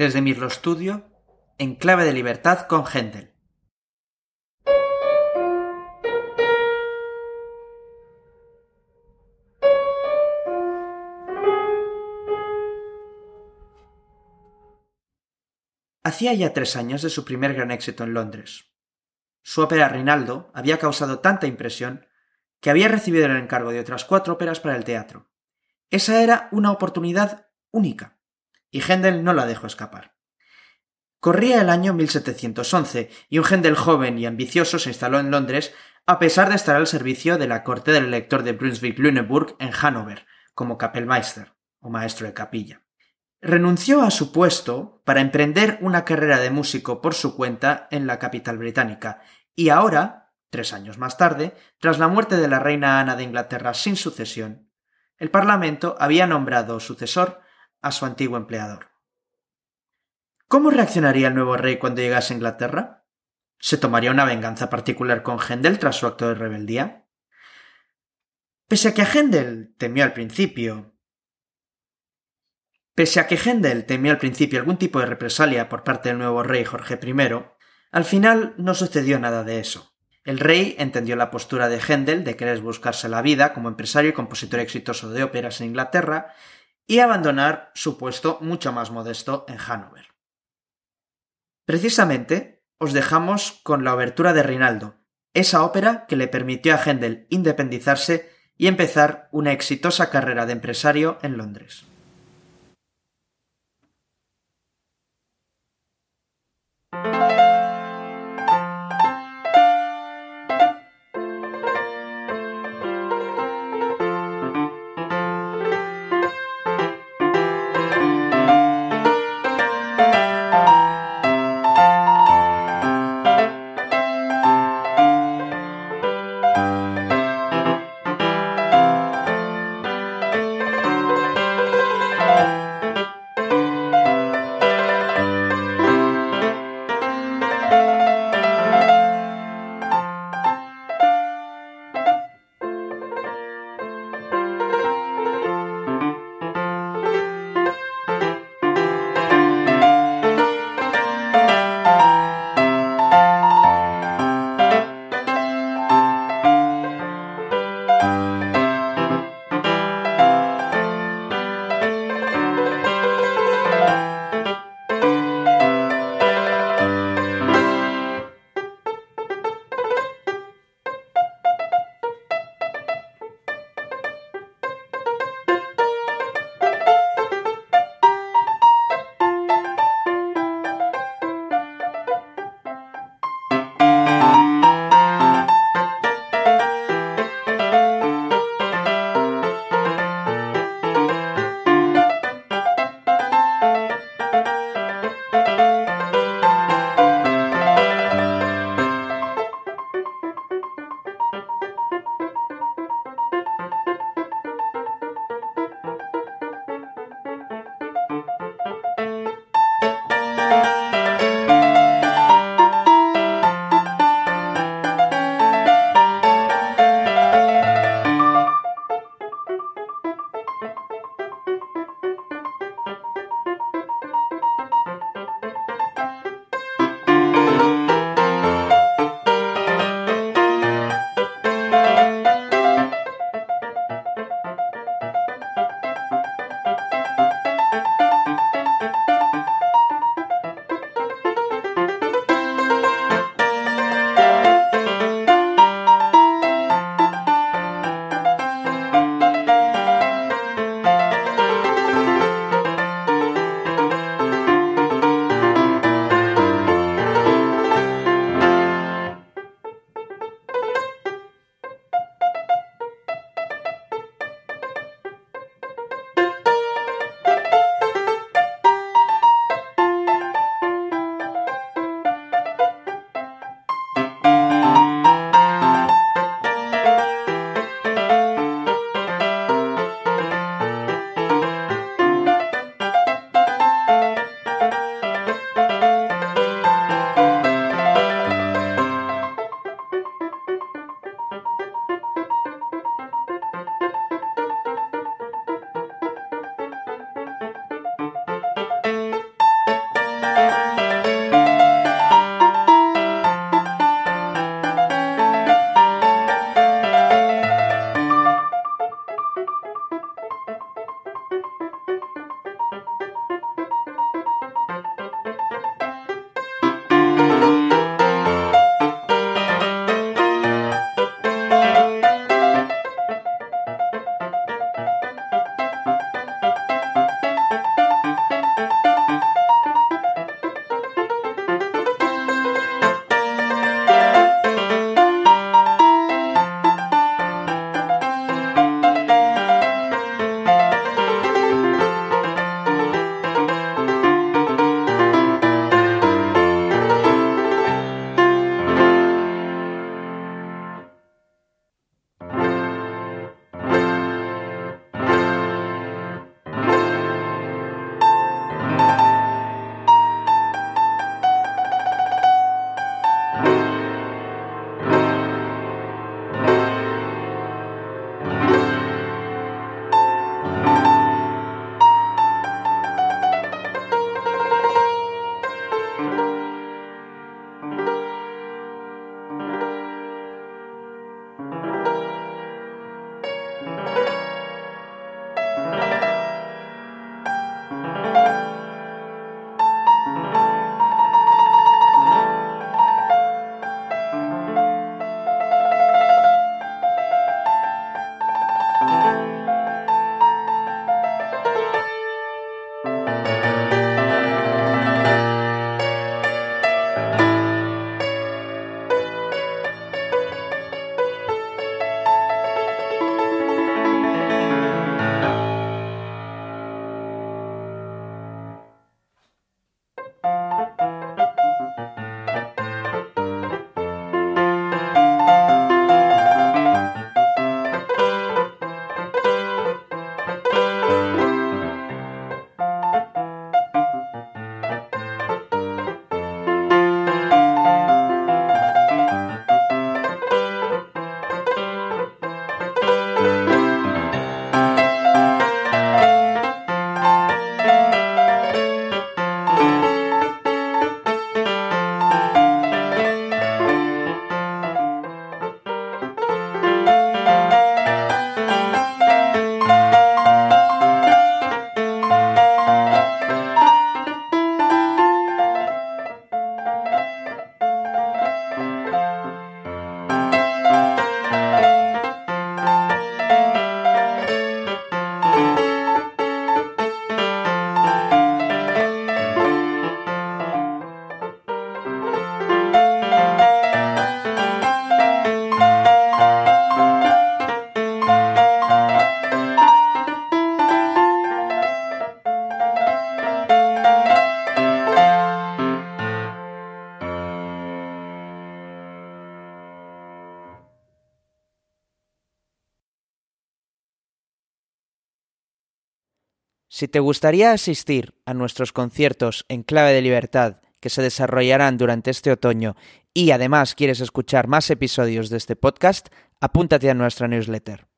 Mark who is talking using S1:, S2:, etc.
S1: Desde Mirlo Studio, en clave de libertad con Händel. Hacía ya tres años de su primer gran éxito en Londres. Su ópera Rinaldo había causado tanta impresión que había recibido el encargo de otras cuatro óperas para el teatro. Esa era una oportunidad única, y Händel no la dejó escapar. Corría el año 1711 y un Händel joven y ambicioso se instaló en Londres a pesar de estar al servicio de la corte del elector de Brunswick-Lüneburg en Hannover, como Kapellmeister, o maestro de capilla. Renunció a su puesto para emprender una carrera de músico por su cuenta en la capital británica, y ahora, tres años más tarde, tras la muerte de la reina Ana de Inglaterra sin sucesión, el Parlamento había nombrado sucesor a su antiguo empleador. ¿Cómo reaccionaría el nuevo rey cuando llegase a Inglaterra? ¿Se tomaría una venganza particular con Händel tras su acto de rebeldía? Pese a que Händel temió al principio Pese a que Händel temió al principio algún tipo de represalia por parte del nuevo rey Jorge I, al final no sucedió nada de eso. El rey entendió la postura de Händel de querer buscarse la vida como empresario y compositor exitoso de óperas en Inglaterra y abandonar su puesto mucho más modesto en Hannover. Precisamente os dejamos con la obertura de Rinaldo, esa ópera que le permitió a Händel independizarse y empezar una exitosa carrera de empresario en Londres. Si te gustaría asistir a nuestros conciertos en clave de libertad que se desarrollarán durante este otoño y además quieres escuchar más episodios de este podcast, apúntate a nuestra newsletter.